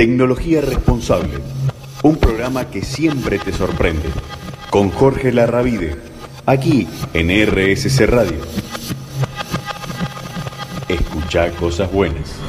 Tecnología Responsable, un programa que siempre te sorprende, con Jorge Larravide, aquí en RSC Radio. Escucha cosas buenas.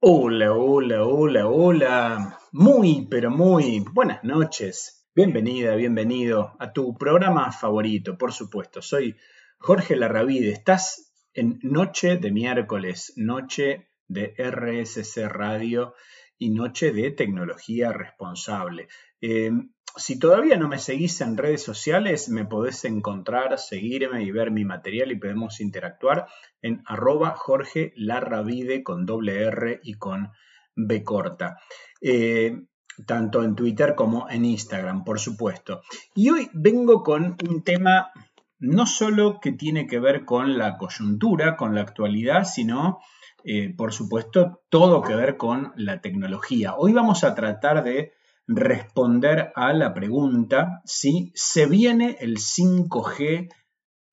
Hola, hola, hola, hola. Muy, pero muy buenas noches. Bienvenida, bienvenido a tu programa favorito, por supuesto. Soy Jorge Larravide. Estás en Noche de miércoles, noche de RSC Radio y Noche de Tecnología Responsable. Eh, si todavía no me seguís en redes sociales, me podés encontrar, seguirme y ver mi material y podemos interactuar en arroba Jorge Larravide con doble R y con B corta. Eh, tanto en Twitter como en Instagram, por supuesto. Y hoy vengo con un tema no solo que tiene que ver con la coyuntura, con la actualidad, sino eh, por supuesto, todo que ver con la tecnología. Hoy vamos a tratar de responder a la pregunta si se viene el 5G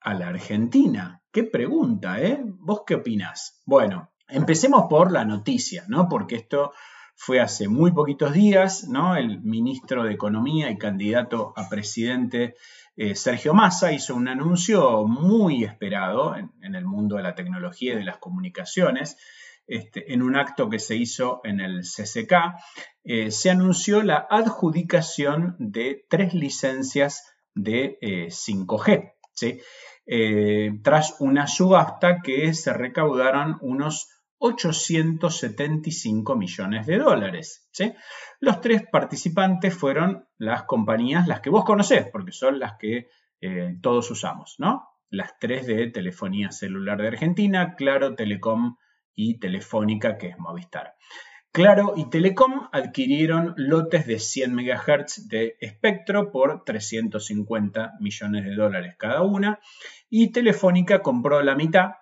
a la Argentina. Qué pregunta, ¿eh? ¿Vos qué opinás? Bueno, empecemos por la noticia, ¿no? Porque esto fue hace muy poquitos días, ¿no? El ministro de Economía y candidato a presidente eh, Sergio Massa hizo un anuncio muy esperado en, el mundo de la tecnología y de las comunicaciones. Este, en un acto que se hizo en el CCK, eh, se anunció la adjudicación de tres licencias de 5G, eh, tras una subasta que se recaudaron unos 875 millones de dólares. ¿sí? Los tres participantes fueron las compañías, las que vos conocés, porque son las que eh, todos usamos, ¿no? Las tres de telefonía celular de Argentina, Claro, Telecom y Telefónica, que es Movistar. Claro y Telecom adquirieron lotes de 100 MHz de espectro por 350 millones de dólares cada una y Telefónica compró la mitad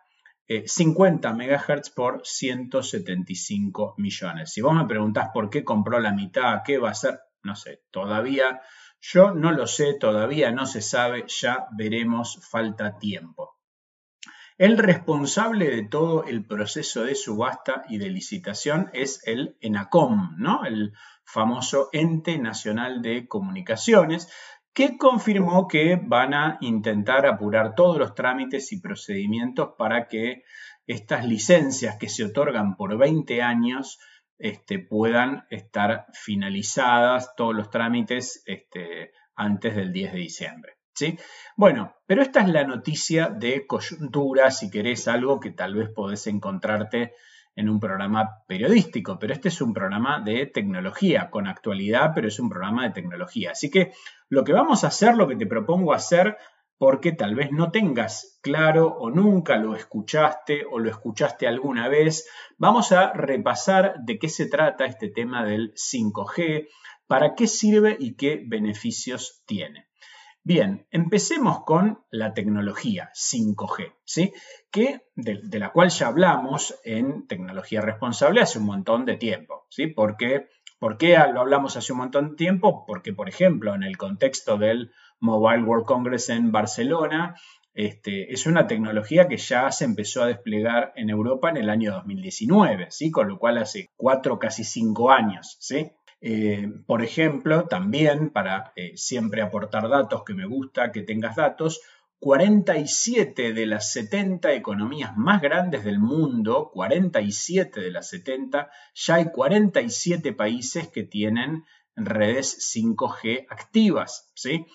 50 eh, MHz por 175 millones. Si vos me preguntás por qué compró la mitad, qué va a ser, no sé, todavía yo no lo sé, todavía no se sabe, ya veremos, falta tiempo. El responsable de todo el proceso de subasta y de licitación es el ENACOM, ¿no? el famoso Ente Nacional de Comunicaciones, que confirmó que van a intentar apurar todos los trámites y procedimientos para que estas licencias que se otorgan por 20 años este, puedan estar finalizadas, todos los trámites este, antes del 10 de diciembre. ¿sí? Bueno, pero esta es la noticia de coyuntura, si querés algo que tal vez podés encontrarte en un programa periodístico, pero este es un programa de tecnología, con actualidad, pero es un programa de tecnología. Así que lo que vamos a hacer, lo que te propongo hacer, porque tal vez no tengas claro o nunca lo escuchaste o lo escuchaste alguna vez, vamos a repasar de qué se trata este tema del 5G, para qué sirve y qué beneficios tiene. Bien, empecemos con la tecnología 5G, ¿sí? que, de, la cual ya hablamos en tecnología responsable hace un montón de tiempo. ¿sí? ¿Por qué, lo hablamos hace un montón de tiempo? Porque, por ejemplo, en el contexto del Mobile World Congress en Barcelona, este, es una tecnología que ya se empezó a desplegar en Europa en el año 2019, ¿sí? con lo cual hace cuatro, casi cinco años. ¿sí? Eh, por ejemplo, también para eh, siempre aportar datos, que me gusta que tengas datos, 47 de las 70 economías más grandes del mundo, 47 de las 70, ya hay 47 países que tienen redes 5G activas. ¿sí?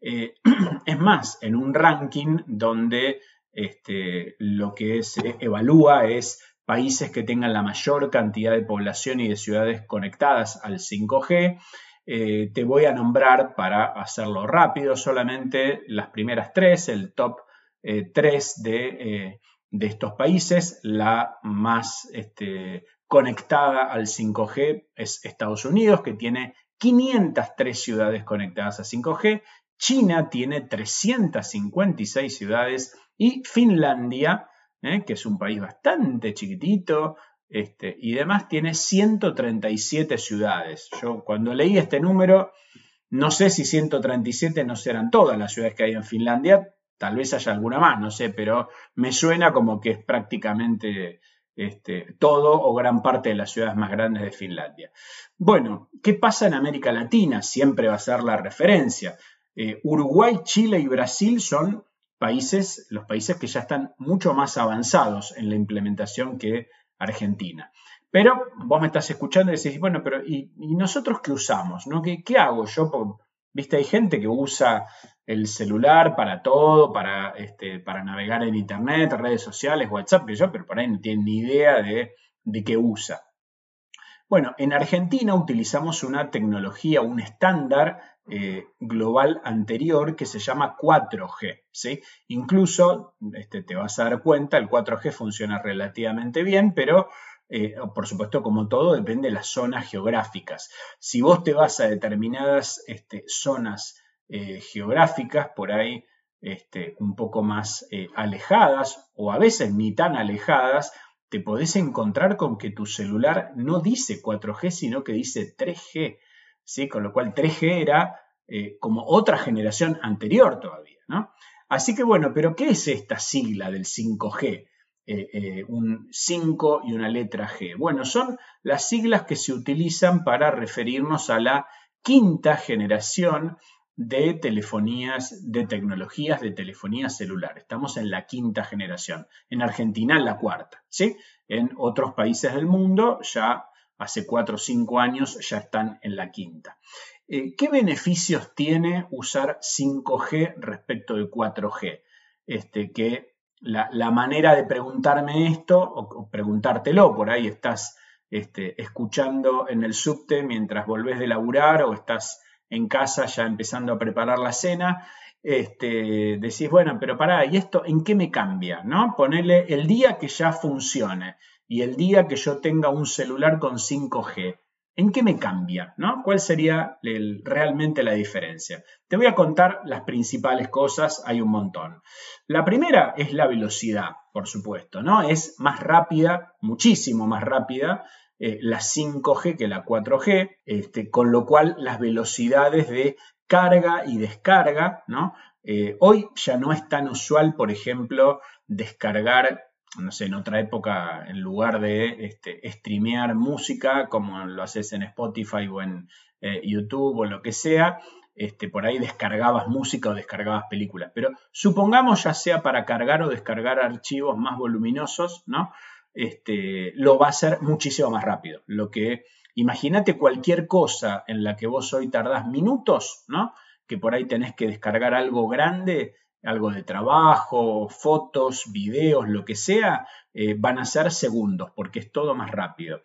Eh, es más, en un ranking donde este, lo que se evalúa es países que tengan la mayor cantidad de población y de ciudades conectadas al 5G. Eh, te voy a nombrar para hacerlo rápido solamente las primeras tres, el top eh, tres eh, de, estos países. La más este, conectada al 5G es Estados Unidos, que tiene 503 ciudades conectadas a 5G. China tiene 356 ciudades y Finlandia ¿eh? que es un país bastante chiquitito, este, y demás tiene 137 ciudades. Yo cuando leí este número, no sé si 137 no serán todas las ciudades que hay en Finlandia, tal vez haya alguna más, no sé, pero me suena como que es prácticamente este, todo o gran parte de las ciudades más grandes de Finlandia. Bueno, ¿qué pasa en América Latina? Siempre va a ser la referencia. Eh, Uruguay, Chile y Brasil son países, los países que ya están mucho más avanzados en la implementación que Argentina. Pero vos me estás escuchando y decís, bueno, pero ¿y, nosotros qué usamos? ¿no? ¿Qué, ¿Qué, hago yo? Viste, hay gente que usa el celular para todo, para, este, para navegar en Internet, redes sociales, WhatsApp, que yo, pero por ahí no tienen ni idea de, de qué usa. Bueno, en Argentina utilizamos una tecnología, un estándar eh, global anterior que se llama 4G. ¿sí? Incluso, este, te vas a dar cuenta, el 4G funciona relativamente bien, pero eh, por supuesto, como todo, depende de las zonas geográficas. Si vos te vas a determinadas este, zonas eh, geográficas, por ahí este, un poco más alejadas o a veces ni tan alejadas, te podés encontrar con que tu celular no dice 4G, sino que dice 3G, ¿sí? Con lo cual 3G era como otra generación anterior todavía, ¿no? Así que bueno, pero ¿qué es esta sigla del 5G? Eh, eh, un 5 y una letra G. Bueno, son las siglas que se utilizan para referirnos a la quinta generación de telefonías, de tecnologías de telefonía celular. Estamos en la quinta generación. En Argentina la cuarta, ¿sí? En otros países del mundo ya hace 4 o 5 años ya están en la quinta. Eh, ¿Qué beneficios tiene usar 5G respecto de 4G? Este, que la, manera de preguntarme esto o, preguntártelo, por ahí estás este, escuchando en el subte mientras volvés de laburar o estás en casa ya empezando a preparar la cena, este, decís, bueno, pero pará, ¿y esto en qué me cambia? ¿No? Ponele el día que ya funcione y el día que yo tenga un celular con 5G. ¿En qué me cambia? ¿no? ¿Cuál sería realmente la diferencia? Te voy a contar las principales cosas, hay un montón. La primera es la velocidad, por supuesto, ¿no? Es más rápida, muchísimo más rápida eh, la 5G que la 4G, este, con lo cual las velocidades de carga y descarga. Eh, hoy ya no es tan usual, por ejemplo, descargar no sé, en otra época, en lugar de este, streamear música, como lo haces en Spotify o en eh, YouTube o lo que sea, este, por ahí descargabas música o descargabas películas. Pero supongamos ya sea para cargar o descargar archivos más voluminosos, ¿no? Este, lo va a hacer muchísimo más rápido. Lo que, imagínate cualquier cosa en la que vos hoy tardás minutos, ¿no? Que por ahí tenés que descargar algo grande, algo de trabajo, fotos, videos, lo que sea, eh, van a ser segundos porque es todo más rápido.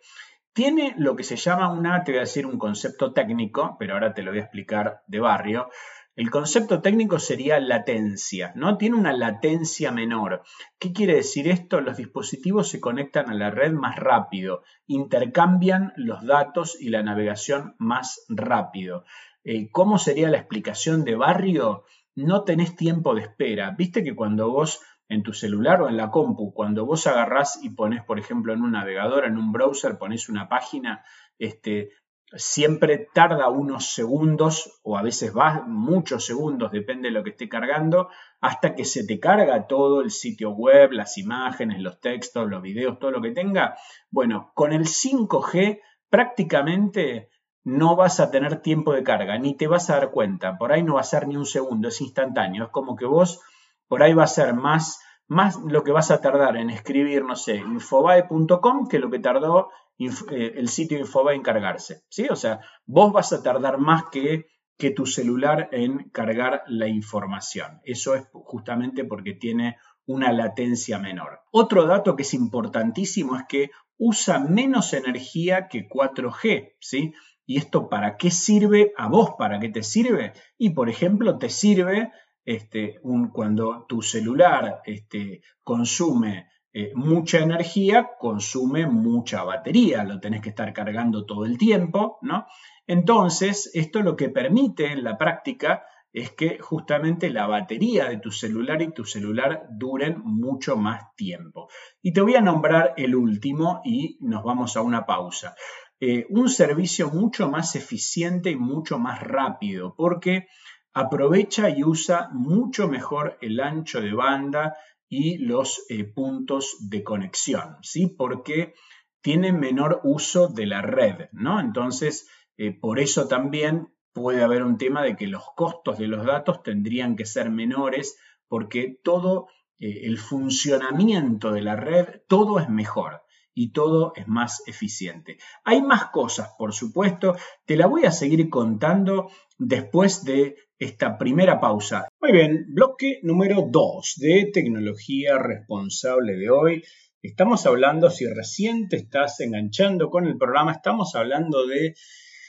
Tiene lo que se llama una, te voy a decir un concepto técnico, pero ahora te lo voy a explicar de barrio. El concepto técnico sería latencia, ¿no? Tiene una latencia menor. ¿Qué quiere decir esto? Los dispositivos se conectan a la red más rápido, intercambian los datos y la navegación más rápido. Eh, ¿Cómo sería la explicación de barrio? No tenés tiempo de espera. Viste que cuando vos en tu celular o en la compu, cuando vos agarrás y pones, por ejemplo, en un navegador, en un browser, pones una página, este, siempre tarda unos segundos o a veces va muchos segundos, depende de lo que esté cargando, hasta que se te carga todo el sitio web, las imágenes, los textos, los videos, todo lo que tenga. Bueno, con el 5G prácticamente no vas a tener tiempo de carga, ni te vas a dar cuenta. Por ahí no va a ser ni un segundo, es instantáneo. Es como que vos, por ahí va a ser más, más lo que vas a tardar en escribir, no sé, infobae.com que lo que tardó eh, el sitio Infobae en cargarse. ¿sí? O sea, vos vas a tardar más que, que tu celular en cargar la información. Eso es justamente porque tiene una latencia menor. Otro dato que es importantísimo es que usa menos energía que 4G, ¿sí? ¿Y esto para qué sirve? ¿A vos para qué te sirve? Y por ejemplo, te sirve este, un, cuando tu celular este, consume eh, mucha energía, consume mucha batería, lo tenés que estar cargando todo el tiempo, ¿no? Entonces, esto lo que permite en la práctica es que justamente la batería de tu celular y tu celular duren mucho más tiempo. Y te voy a nombrar el último y nos vamos a una pausa. Eh, un servicio mucho más eficiente y mucho más rápido, porque aprovecha y usa mucho mejor el ancho de banda y los eh, puntos de conexión, ¿sí? Porque tiene menor uso de la red, ¿no? Entonces, eh, por eso también puede haber un tema de que los costos de los datos tendrían que ser menores porque todo el funcionamiento de la red, todo es mejor y todo es más eficiente. Hay más cosas, por supuesto, te la voy a seguir contando después de esta primera pausa. Muy bien, bloque número 2 de tecnología responsable de hoy. Estamos hablando, si recién te estás enganchando con el programa, estamos hablando de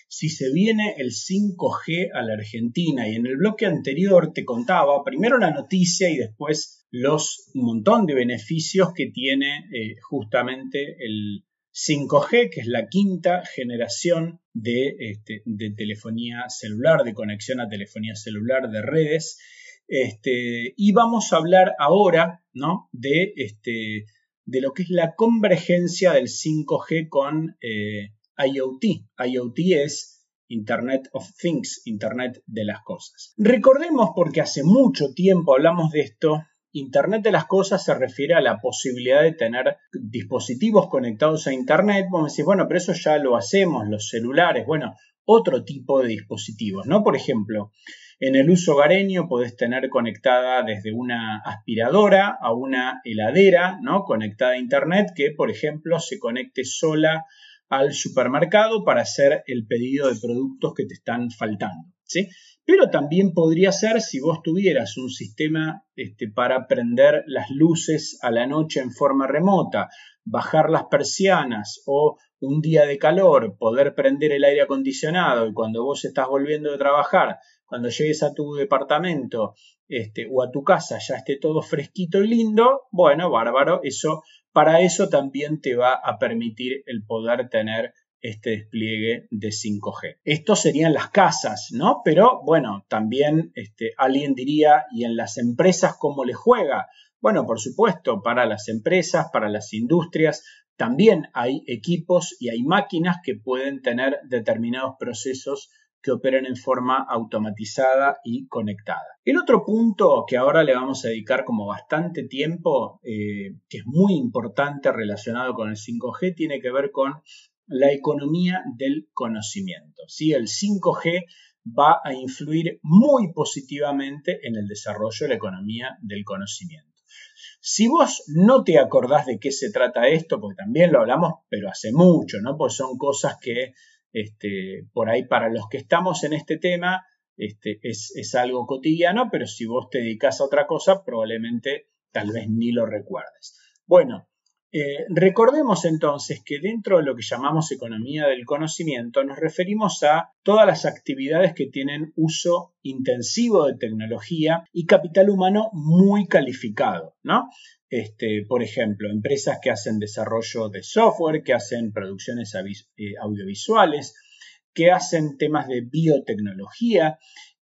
si se viene el 5G a la Argentina. Y en el bloque anterior te contaba primero la noticia y después los montón de beneficios que tiene eh, justamente el 5G, que es la quinta generación de, este, de, telefonía celular, de conexión a telefonía celular de redes. Este, y vamos a hablar ahora ¿no? de, este, de lo que es la convergencia del 5G con eh, IoT. IoT es Internet of Things, Internet de las Cosas. Recordemos, porque hace mucho tiempo hablamos de esto, Internet de las Cosas se refiere a la posibilidad de tener dispositivos conectados a Internet. Vamos a decir, bueno, pero eso ya lo hacemos, los celulares, bueno, otro tipo de dispositivos, ¿no? Por ejemplo, en el uso hogareño podés tener conectada desde una aspiradora a una heladera, ¿no? Conectada a Internet que, por ejemplo, se conecte sola al supermercado para hacer el pedido de productos que te están faltando. ¿sí? Pero también podría ser si vos tuvieras un sistema este, para prender las luces a la noche en forma remota, bajar las persianas o un día de calor, poder prender el aire acondicionado y cuando vos estás volviendo de trabajar, cuando llegues a tu departamento este, o a tu casa ya esté todo fresquito y lindo, bueno, bárbaro, eso para eso también te va a permitir el poder tener este despliegue de 5G. Estos serían las casas, ¿no? Pero bueno, también este, alguien diría, ¿y en las empresas cómo le juega? Bueno, por supuesto, para las empresas, para las industrias, también hay equipos y hay máquinas que pueden tener determinados procesos que operen en forma automatizada y conectada. El otro punto que ahora le vamos a dedicar como bastante tiempo, eh, que es muy importante relacionado con el 5G, tiene que ver con la economía del conocimiento. ¿sí? El 5G va a influir muy positivamente en el desarrollo de la economía del conocimiento. Si vos no te acordás de qué se trata esto, porque también lo hablamos, pero hace mucho, ¿no? Pues son cosas que este, por ahí para los que estamos en este tema este, es, algo cotidiano, pero si vos te dedicas a otra cosa, probablemente tal vez ni lo recuerdes. Bueno, eh, recordemos entonces que dentro de lo que llamamos economía del conocimiento nos referimos a todas las actividades que tienen uso intensivo de tecnología y capital humano muy calificado, ¿no? Este, por ejemplo, empresas que hacen desarrollo de software, que hacen producciones eh, audiovisuales, que hacen temas de biotecnología,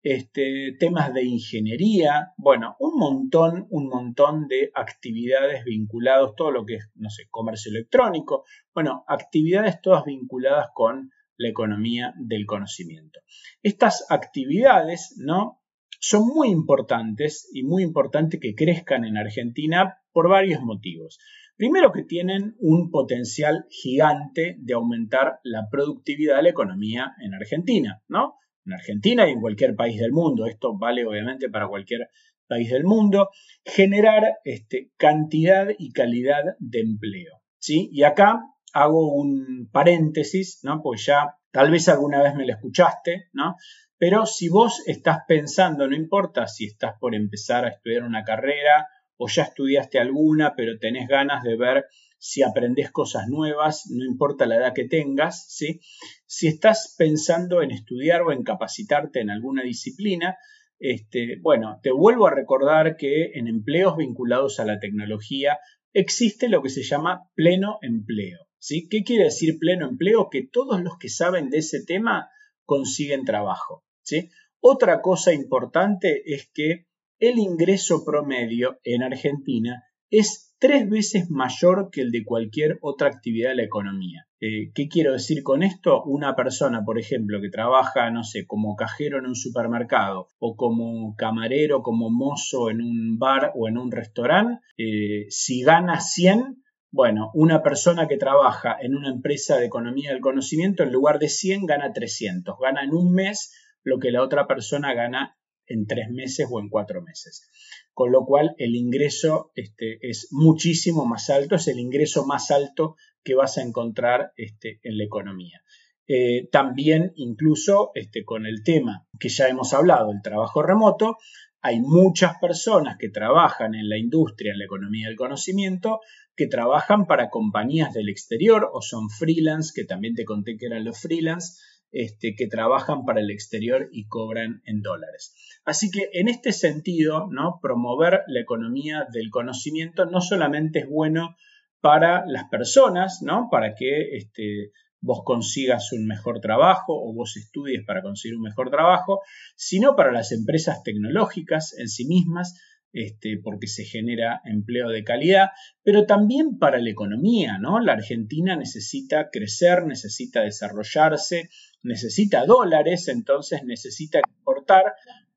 este, temas de ingeniería, bueno, un montón, un montón de actividades vinculadas, todo lo que es, no sé, comercio electrónico, bueno, actividades todas vinculadas con la economía del conocimiento. Estas actividades, ¿no? Son muy importantes y muy importante que crezcan en Argentina por varios motivos. Primero que tienen un potencial gigante de aumentar la productividad de la economía en Argentina, ¿no? En Argentina y en cualquier país del mundo. Esto vale obviamente para cualquier país del mundo. Generar este, cantidad y calidad de empleo, ¿sí? Y acá hago un paréntesis, ¿no? Pues ya tal vez alguna vez me lo escuchaste, ¿no? Pero si vos estás pensando, no importa si estás por empezar a estudiar una carrera o ya estudiaste alguna, pero tenés ganas de ver si aprendes cosas nuevas, no importa la edad que tengas, ¿sí? Si estás pensando en estudiar o en capacitarte en alguna disciplina, este, bueno, te vuelvo a recordar que en empleos vinculados a la tecnología existe lo que se llama pleno empleo. ¿sí? ¿Qué quiere decir pleno empleo? Que todos los que saben de ese tema consiguen trabajo. ¿sí? Otra cosa importante es que el ingreso promedio en Argentina es es tres veces mayor que el de cualquier otra actividad de la economía. Eh, ¿Qué quiero decir con esto? Una persona, por ejemplo, que trabaja, no sé, como cajero en un supermercado o como camarero, como mozo en un bar o en un restaurante, eh, si gana 100, bueno, una persona que trabaja en una empresa de economía del conocimiento, en lugar de 100, gana 300. Gana en un mes lo que la otra persona gana en tres meses o en cuatro meses. Con lo cual el ingreso este, es muchísimo más alto, es el ingreso más alto que vas a encontrar este, en la economía. Eh, también incluso este, con el tema que ya hemos hablado, el trabajo remoto, hay muchas personas que trabajan en la industria, en la economía del conocimiento, que trabajan para compañías del exterior o son freelance, que también te conté que eran los freelance, este, que trabajan para el exterior y cobran en dólares. Así que en este sentido, ¿no? promover la economía del conocimiento no solamente es bueno para las personas, ¿no? para que este, vos consigas un mejor trabajo o vos estudies para conseguir un mejor trabajo, sino para las empresas tecnológicas en sí mismas, este, porque se genera empleo de calidad, pero también para la economía, ¿no? La Argentina necesita crecer, necesita desarrollarse, necesita dólares, entonces necesita exportar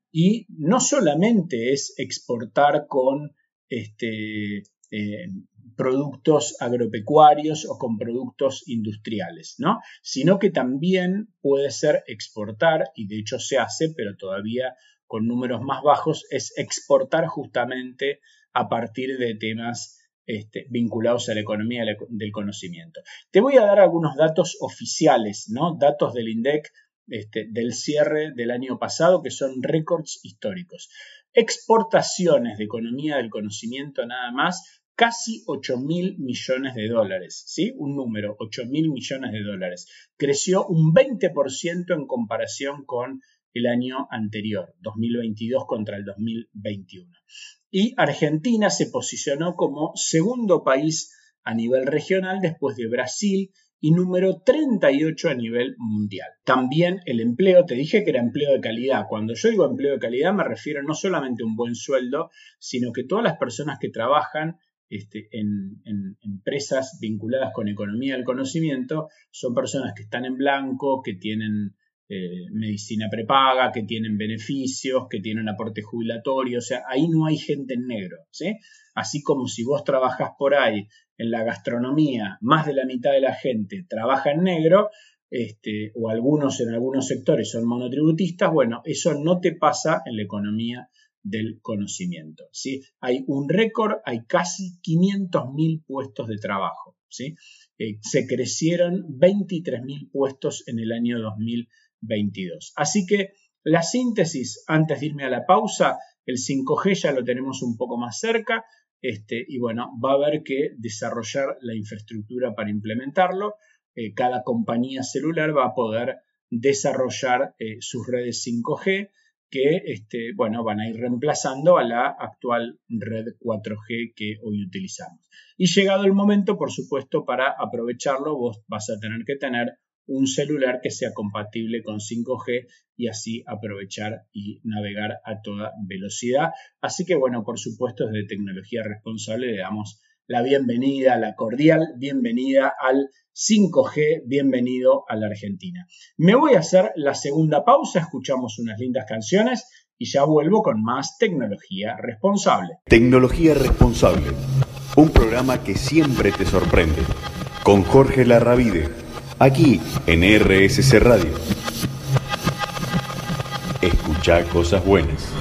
y no solamente es exportar con este, eh, productos agropecuarios o con productos industriales, ¿no? Sino que también puede ser exportar, y de hecho se hace, pero todavía con números más bajos, es exportar justamente a partir de temas este, vinculados a la economía del conocimiento. Te voy a dar algunos datos oficiales, ¿no? Datos del INDEC este, del cierre del año pasado, que son récords históricos. Exportaciones de economía del conocimiento nada más, casi 8 mil millones de dólares, ¿sí? Un número, 8 mil millones de dólares. Creció un 20% en comparación con el año anterior, 2022 contra el 2021 y Argentina se posicionó como segundo país a nivel regional después de Brasil y número 38 a nivel mundial. También el empleo, te dije que era empleo de calidad. Cuando yo digo empleo de calidad me refiero no solamente a un buen sueldo, sino que todas las personas que trabajan este, en, en, empresas vinculadas con economía del conocimiento son personas que están en blanco, que tienen eh, medicina prepaga, que tienen beneficios, que tienen aporte jubilatorio, o sea, ahí no hay gente en negro, ¿sí? Así como si vos trabajas por ahí en la gastronomía, más de la mitad de la gente trabaja en negro, este, o algunos en algunos sectores son monotributistas, bueno, eso no te pasa en la economía del conocimiento. ¿sí? Hay un récord, hay casi 500.000 puestos de trabajo. ¿sí? Eh, se crecieron 23.000 puestos en el año 2000 22. Así que la síntesis, antes de irme a la pausa, el 5G ya lo tenemos un poco más cerca, este, y bueno, va a haber que desarrollar la infraestructura para implementarlo. Eh, cada compañía celular va a poder desarrollar eh, sus redes 5G que este, bueno, van a ir reemplazando a la actual red 4G que hoy utilizamos. Y llegado el momento, por supuesto, para aprovecharlo, vos vas a tener que tener un celular que sea compatible con 5G y así aprovechar y navegar a toda velocidad. Así que bueno, por supuesto desde tecnología responsable le damos la bienvenida, la cordial bienvenida al 5G, bienvenido a la Argentina. Me voy a hacer la segunda pausa, escuchamos unas lindas canciones y ya vuelvo con más tecnología responsable. Tecnología responsable, un programa que siempre te sorprende, con Jorge Larravide aquí en RSC Radio. Escucha cosas buenas.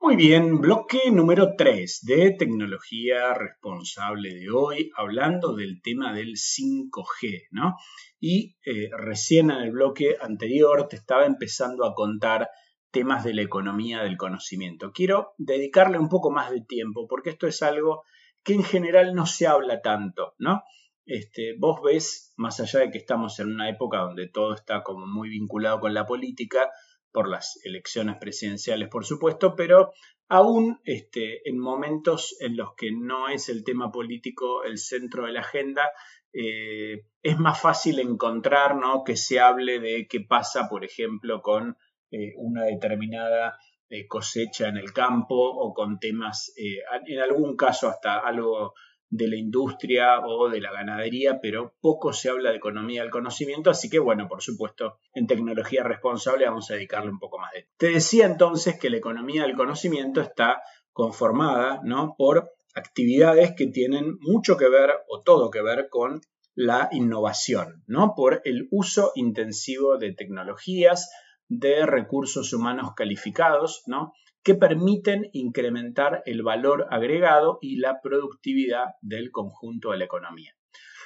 Muy bien, bloque número 3 de tecnología responsable de hoy, hablando del tema del 5G, ¿no? Y eh, recién en el bloque anterior te estaba empezando a contar temas de la economía del conocimiento. Quiero dedicarle un poco más de tiempo porque esto es algo que en general no se habla tanto, ¿no? Este, vos ves, más allá de que estamos en una época donde todo está como muy vinculado con la política, por las elecciones presidenciales, por supuesto, pero aún este, en momentos en los que no es el tema político el centro de la agenda, eh, es más fácil encontrar ¿no? que se hable de qué pasa, por ejemplo, con eh, una determinada eh, cosecha en el campo o con temas, en algún caso hasta algo de la industria o de la ganadería, pero poco se habla de economía del conocimiento, así que bueno, por supuesto, en tecnología responsable vamos a dedicarle un poco más de. Te decía entonces que la economía del conocimiento está conformada, ¿no? por actividades que tienen mucho que ver o todo que ver con la innovación, ¿no? Por el uso intensivo de tecnologías, de recursos humanos calificados, ¿no? Que permiten incrementar el valor agregado y la productividad del conjunto de la economía.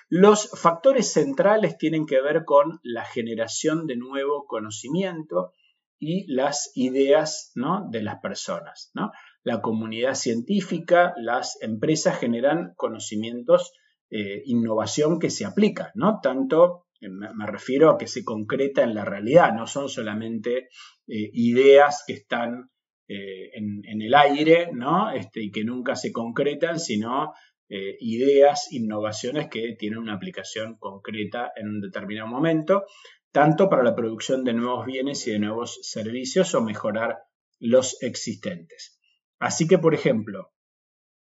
Los factores centrales tienen que ver con la generación de nuevo conocimiento y las ideas ¿no? de las personas. ¿no? La comunidad científica, las empresas generan conocimientos, eh, innovación que se aplica, ¿no? tanto eh, me refiero a que se concreta en la realidad, no son solamente eh, ideas que están eh, en, el aire, ¿no? Este, y que nunca se concretan, sino eh, ideas, innovaciones que tienen una aplicación concreta en un determinado momento, tanto para la producción de nuevos bienes y de nuevos servicios o mejorar los existentes. Así que, por ejemplo,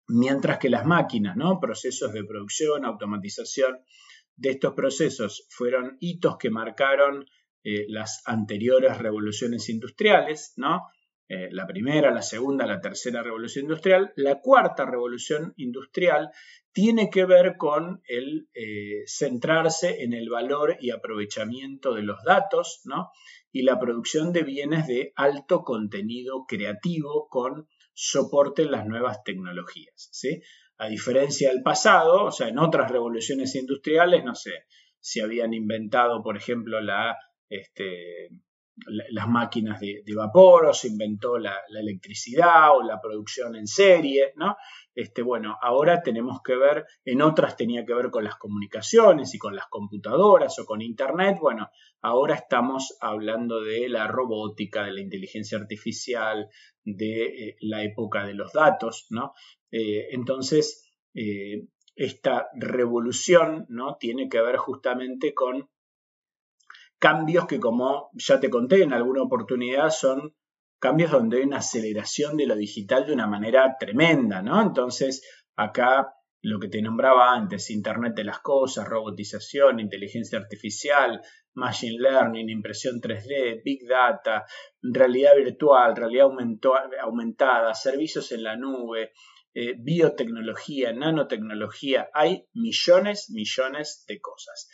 mientras que las máquinas, ¿no? procesos de producción, automatización de estos procesos fueron hitos que marcaron eh, las anteriores revoluciones industriales, ¿no? Eh, la primera, la segunda, la tercera revolución industrial. La cuarta revolución industrial tiene que ver con el eh, centrarse en el valor y aprovechamiento de los datos ¿no? y la producción de bienes de alto contenido creativo con soporte en las nuevas tecnologías. ¿sí? A diferencia del pasado, o sea, en otras revoluciones industriales, no sé, si habían inventado, por ejemplo, la, este, las máquinas de, vapor o se inventó la, electricidad o la producción en serie, ¿no? Este, bueno, ahora tenemos que ver, en otras tenía que ver con las comunicaciones y con las computadoras o con Internet, bueno, ahora estamos hablando de la robótica, de la inteligencia artificial, de eh, la época de los datos, ¿no? Eh, entonces, eh, esta revolución, ¿no? Tiene que ver justamente con cambios que, como ya te conté en alguna oportunidad, son cambios donde hay una aceleración de lo digital de una manera tremenda, ¿no? Entonces, acá lo que te nombraba antes, Internet de las Cosas, robotización, inteligencia artificial, machine learning, impresión 3D, big data, realidad virtual, realidad aumentada, servicios en la nube, eh, biotecnología, nanotecnología, hay millones, millones de cosas.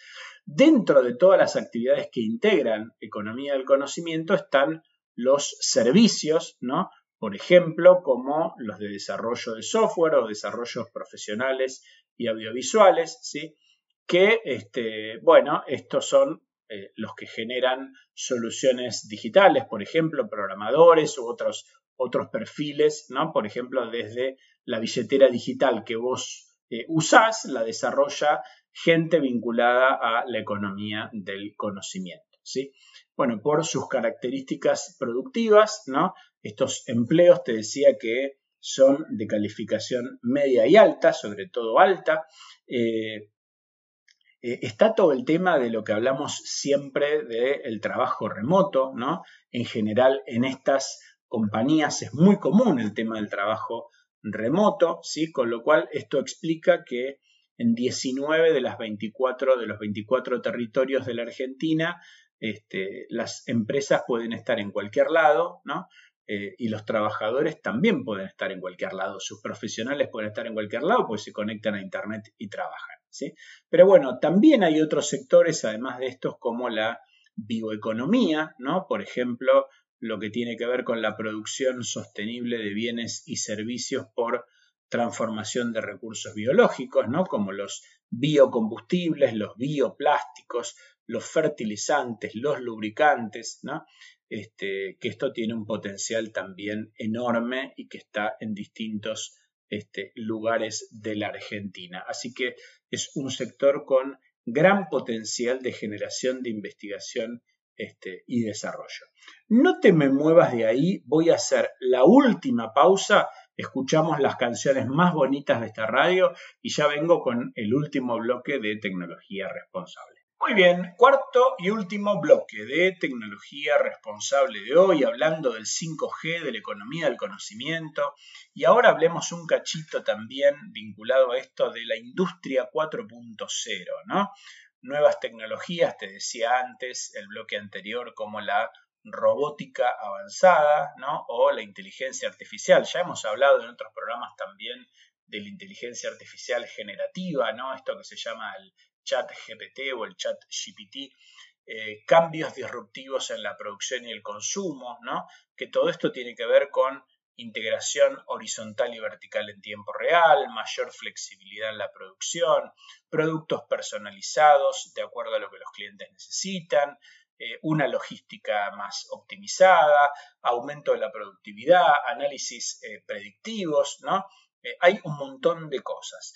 Dentro de todas las actividades que integran economía del conocimiento están los servicios, ¿no? Por ejemplo, como los de desarrollo de software o desarrollos profesionales y audiovisuales, ¿sí? Que, este, bueno, estos son eh, los que generan soluciones digitales, por ejemplo, programadores u otros, otros perfiles, ¿no? Por ejemplo, desde la billetera digital que vos usás, la desarrolla gente vinculada a la economía del conocimiento. ¿sí? Bueno, por sus características productivas, ¿no? estos empleos te decía que son de calificación media y alta, sobre todo alta. Eh, eh, está todo el tema de lo que hablamos siempre del trabajo remoto, ¿no? En general, en estas compañías es muy común el tema del trabajo remoto, ¿sí? Con lo cual esto explica que en 19 de las 24 de los 24 territorios de la Argentina, este, las empresas pueden estar en cualquier lado, ¿no? Eh, y los trabajadores también pueden estar en cualquier lado, sus profesionales pueden estar en cualquier lado, pues se conectan a Internet y trabajan. ¿sí? Pero bueno, también hay otros sectores, además de estos, como la bioeconomía, ¿no? Por ejemplo, lo que tiene que ver con la producción sostenible de bienes y servicios por transformación de recursos biológicos, ¿no? como los biocombustibles, los bioplásticos, los fertilizantes, los lubricantes, ¿no? Este, que esto tiene un potencial también enorme y que está en distintos este, lugares de la Argentina. Así que es un sector con gran potencial de generación de investigación este, y desarrollo. No te me muevas de ahí, voy a hacer la última pausa, escuchamos las canciones más bonitas de esta radio y ya vengo con el último bloque de tecnología responsable. Muy bien, cuarto y último bloque de tecnología responsable de hoy, hablando del 5G, de la economía del conocimiento. Y ahora hablemos un cachito también vinculado a esto de la industria 4.0, ¿no? Nuevas tecnologías, te decía antes, el bloque anterior, como la robótica avanzada, ¿no? O la inteligencia artificial. Ya hemos hablado en otros programas también de la inteligencia artificial generativa, ¿no? Esto que se llama el chat GPT o el chat GPT, eh, cambios disruptivos en la producción y el consumo, ¿no? que todo esto tiene que ver con integración horizontal y vertical en tiempo real, mayor flexibilidad en la producción, productos personalizados de acuerdo a lo que los clientes necesitan, eh, una logística más optimizada, aumento de la productividad, análisis eh, predictivos, ¿no? hay un montón de cosas.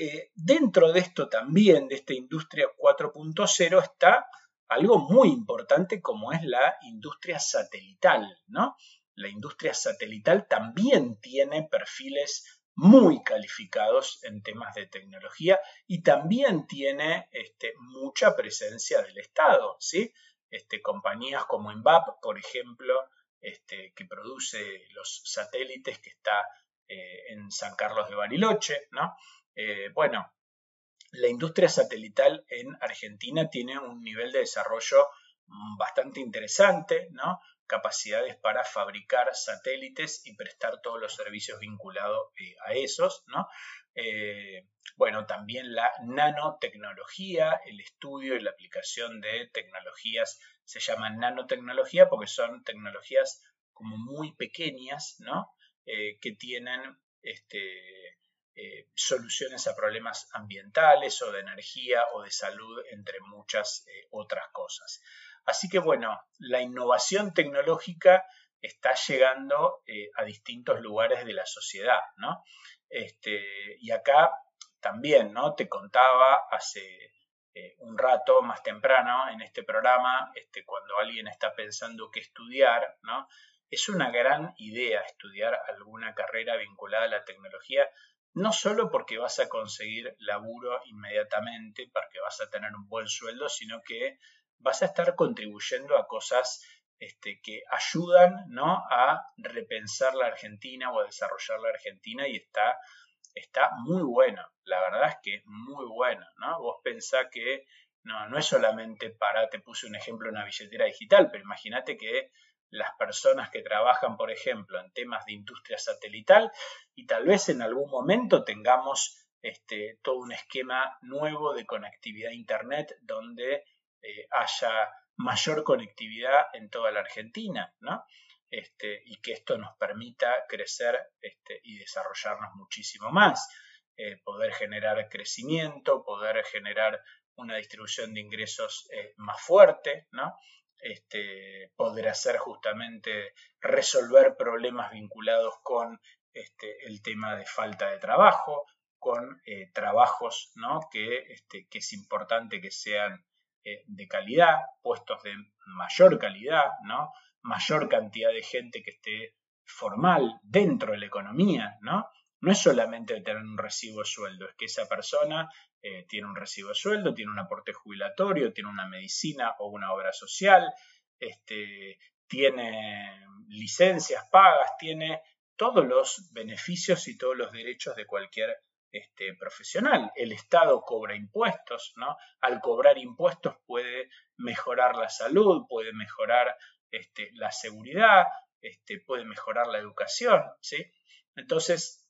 Eh, dentro de esto también, de esta industria 4.0, está algo muy importante como es la industria satelital, ¿no? La industria satelital también tiene perfiles muy calificados en temas de tecnología y también tiene este, mucha presencia del Estado, ¿sí? Este, compañías como INVAP, por ejemplo, este, que produce los satélites que está eh, en San Carlos de Bariloche, ¿no? Eh, bueno, la industria satelital en Argentina tiene un nivel de desarrollo mm, bastante interesante, ¿no? Capacidades para fabricar satélites y prestar todos los servicios vinculados eh, a esos, ¿no? Eh, bueno, también la nanotecnología, el estudio y la aplicación de tecnologías se llama nanotecnología porque son tecnologías como muy pequeñas, ¿no? que tienen este, eh, soluciones a problemas ambientales o de energía o de salud, entre muchas eh, otras cosas. Así que bueno, la innovación tecnológica está llegando eh, a distintos lugares de la sociedad, ¿no? Este, y acá también, ¿no? Te contaba hace un rato más temprano en este programa, este, cuando alguien está pensando qué estudiar, ¿no? Es una gran idea estudiar alguna carrera vinculada a la tecnología, no solo porque vas a conseguir laburo inmediatamente, porque vas a tener un buen sueldo, sino que vas a estar contribuyendo a cosas este, que ayudan ¿no? a repensar la Argentina o a desarrollar la Argentina y está, está muy bueno. La verdad es que es muy bueno. ¿no? Vos pensás que no, no es solamente para, te puse un ejemplo, una billetera digital, pero imagínate que las personas que trabajan, por ejemplo, en temas de industria satelital y tal vez en algún momento tengamos este, todo un esquema nuevo de conectividad a Internet donde eh, haya mayor conectividad en toda la Argentina, ¿no? Este, y que esto nos permita crecer este, y desarrollarnos muchísimo más, eh, poder generar crecimiento, poder generar una distribución de ingresos eh, más fuerte, ¿no? este, poder hacer justamente resolver problemas vinculados con este, el tema de falta de trabajo, con trabajos ¿no? que, es importante que sean eh, de calidad, puestos de mayor calidad, ¿no? mayor cantidad de gente que esté formal dentro de la economía, ¿no? No es solamente tener un recibo de sueldo, es que esa persona eh, tiene un recibo de sueldo, tiene un aporte jubilatorio, tiene una medicina o una obra social, este, tiene licencias pagas, tiene todos los beneficios y todos los derechos de cualquier este, profesional. El Estado cobra impuestos, ¿no? Al cobrar impuestos puede mejorar la salud, puede mejorar este, la seguridad, este, puede mejorar la educación, ¿sí? Entonces,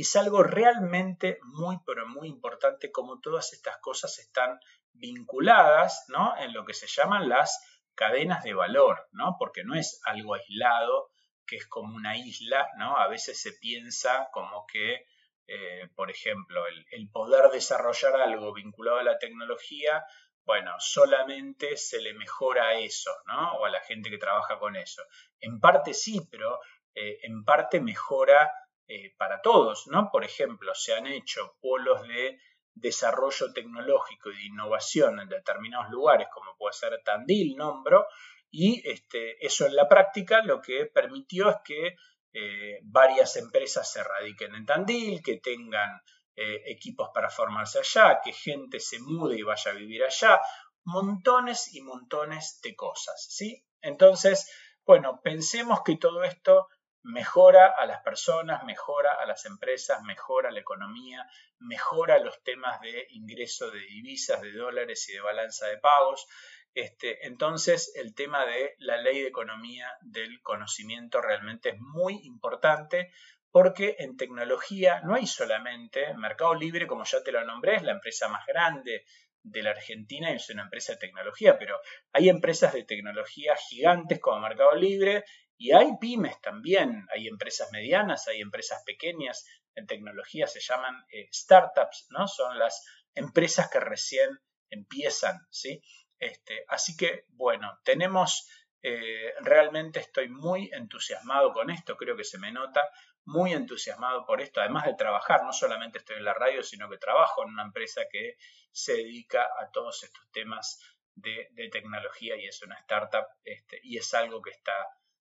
es algo realmente muy, pero muy importante como todas estas cosas están vinculadas ¿no? en lo que se llaman las cadenas de valor, ¿no? porque no es algo aislado que es como una isla, ¿no? a veces se piensa como que, eh, por ejemplo, el, poder desarrollar algo vinculado a la tecnología bueno, solamente se le mejora a eso, ¿no? O a la gente que trabaja con eso. En parte sí, pero eh, en parte mejora eh, para todos, ¿no? Por ejemplo, se han hecho polos de desarrollo tecnológico y de innovación en determinados lugares, como puede ser Tandil, nombro, y este, eso en la práctica lo que permitió es que eh, varias empresas se radiquen en Tandil, que tengan eh, equipos para formarse allá, que gente se mude y vaya a vivir allá, montones y montones de cosas, ¿sí? Entonces, bueno, pensemos que todo esto mejora a las personas, mejora a las empresas, mejora la economía, mejora los temas de ingreso de divisas, de dólares y de balanza de pagos. Este, entonces, el tema de la ley de economía del conocimiento realmente es muy importante porque en tecnología no hay solamente Mercado Libre, como ya te lo nombré, es la empresa más grande de la Argentina y es una empresa de tecnología, pero hay empresas de tecnología gigantes como Mercado Libre y hay pymes también, hay empresas medianas, hay empresas pequeñas, en tecnología se llaman eh, startups, ¿no? Son las empresas que recién empiezan, ¿sí? Este, así que, bueno, tenemos, eh, realmente estoy muy entusiasmado con esto, creo que se me nota, muy entusiasmado por esto, además de trabajar, no solamente estoy en la radio, sino que trabajo en una empresa que se dedica a todos estos temas de, tecnología y es una startup este, y es algo que está,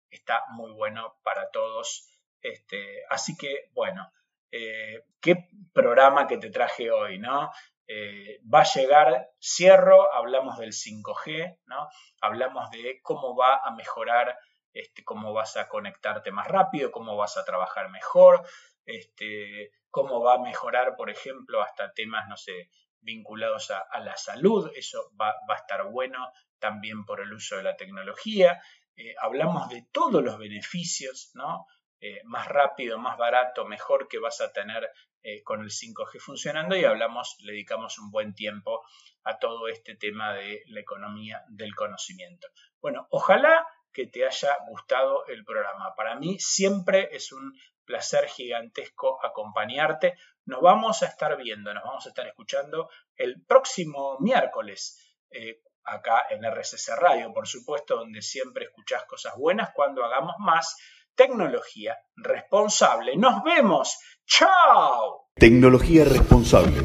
está muy bueno para todos. Este, así que, bueno, eh, qué programa que te traje hoy, ¿no? Eh, va a llegar, cierro, hablamos del 5G, ¿no? Hablamos de cómo va a mejorar, este, cómo vas a conectarte más rápido, cómo vas a trabajar mejor, este, cómo va a mejorar, por ejemplo, hasta temas, no sé, vinculados a, la salud, eso va, a estar bueno también por el uso de la tecnología. Eh, hablamos de todos los beneficios, ¿no? Eh, más rápido, más barato, mejor que vas a tener eh, con el 5G funcionando y hablamos, le dedicamos un buen tiempo a todo este tema de la economía del conocimiento. Bueno, ojalá que te haya gustado el programa. Para mí siempre es un placer gigantesco acompañarte. Nos vamos a estar viendo, nos vamos a estar escuchando el próximo miércoles. Eh, acá en RCC Radio, por supuesto, donde siempre escuchás cosas buenas cuando hagamos más tecnología responsable. Nos vemos. ¡Chao! Tecnología responsable.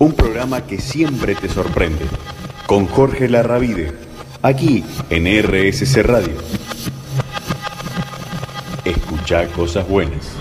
Un programa que siempre te sorprende. Con Jorge Larravide. Aquí en RSC Radio. Escucha cosas buenas.